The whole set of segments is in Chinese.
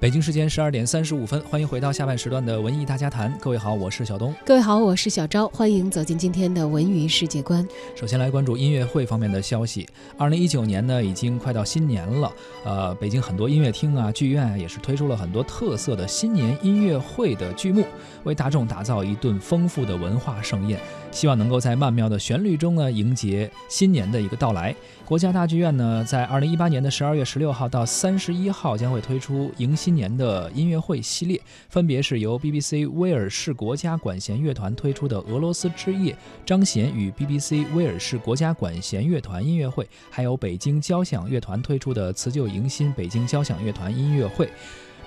北京时间十二点三十五分，欢迎回到下半时段的文艺大家谈。各位好，我是小东。各位好，我是小昭。欢迎走进今天的文娱世界观。首先来关注音乐会方面的消息。二零一九年呢，已经快到新年了。呃，北京很多音乐厅啊、剧院啊，也是推出了很多特色的新年音乐会的剧目，为大众打造一顿丰富的文化盛宴。希望能够在曼妙的旋律中呢，迎接新年的一个到来。国家大剧院呢，在二零一八年的十二月十六号到三十一号将会推出迎新今年的音乐会系列，分别是由 BBC 威尔士国家管弦乐团推出的《俄罗斯之夜》，张弦与 BBC 威尔士国家管弦乐团音乐会，还有北京交响乐团推出的《辞旧迎新》北京交响乐团音乐会。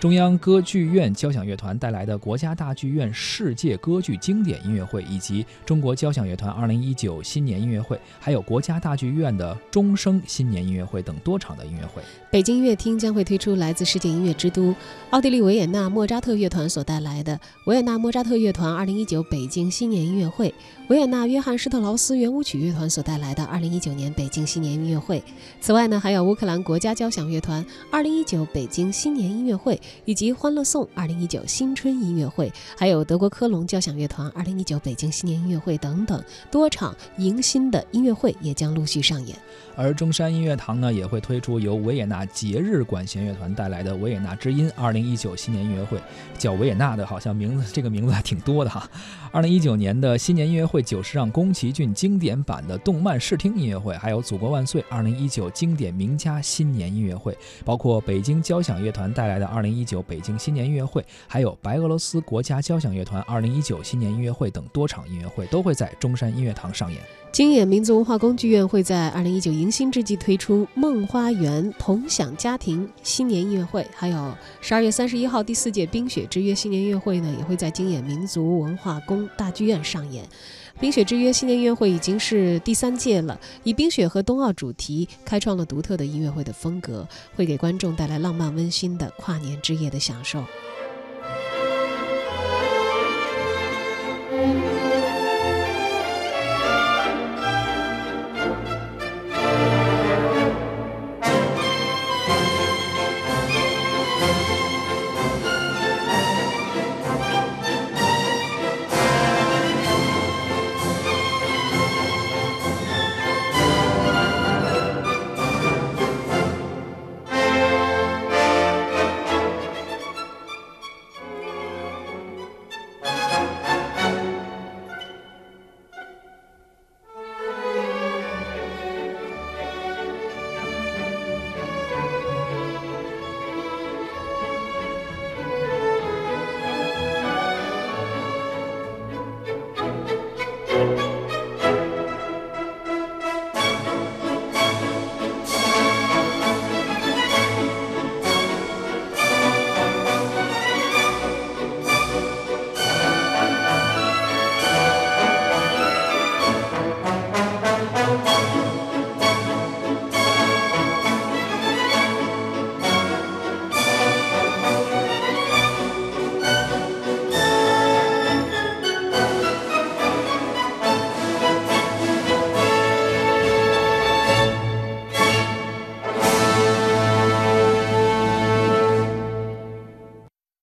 中央歌剧院交响乐团带来的国家大剧院世界歌剧经典音乐会，以及中国交响乐团2019新年音乐会，还有国家大剧院的钟声新年音乐会等多场的音乐会。北京音乐厅将会推出来自世界音乐之都奥地利维也纳莫扎特乐团所带来的维也纳莫扎特乐团2019北京新年音乐会，维也纳约翰施特劳斯圆舞曲乐团所带来的2019年北京新年音乐会。此外呢，还有乌克兰国家交响乐团2019北京新年音乐会。以及《欢乐颂》二零一九新春音乐会，还有德国科隆交响乐团二零一九北京新年音乐会等等多场迎新的音乐会也将陆续上演。而中山音乐堂呢，也会推出由维也纳节日管弦乐团带来的《维也纳之音》二零一九新年音乐会。叫维也纳的，好像名字这个名字还挺多的哈。二零一九年的新年音乐会，九十让宫崎骏经典版的动漫视听音乐会，还有《祖国万岁》二零一九经典名家新年音乐会，包括北京交响乐团带来的二零一九北京新年音乐会，还有白俄罗斯国家交响乐团二零一九新年音乐会等多场音乐会都会在中山音乐堂上演。京演民族文化宫剧院会在二零一九迎新之际推出《梦花园同享家庭新年音乐会》，还有十二月三十一号第四届《冰雪之约》新年音乐会呢，也会在京演民族文化宫大剧院上演。《冰雪之约》新年音乐会已经是第三届了，以冰雪和冬奥主题，开创了独特的音乐会的风格，会给观众带来浪漫温馨的跨年之夜的享受。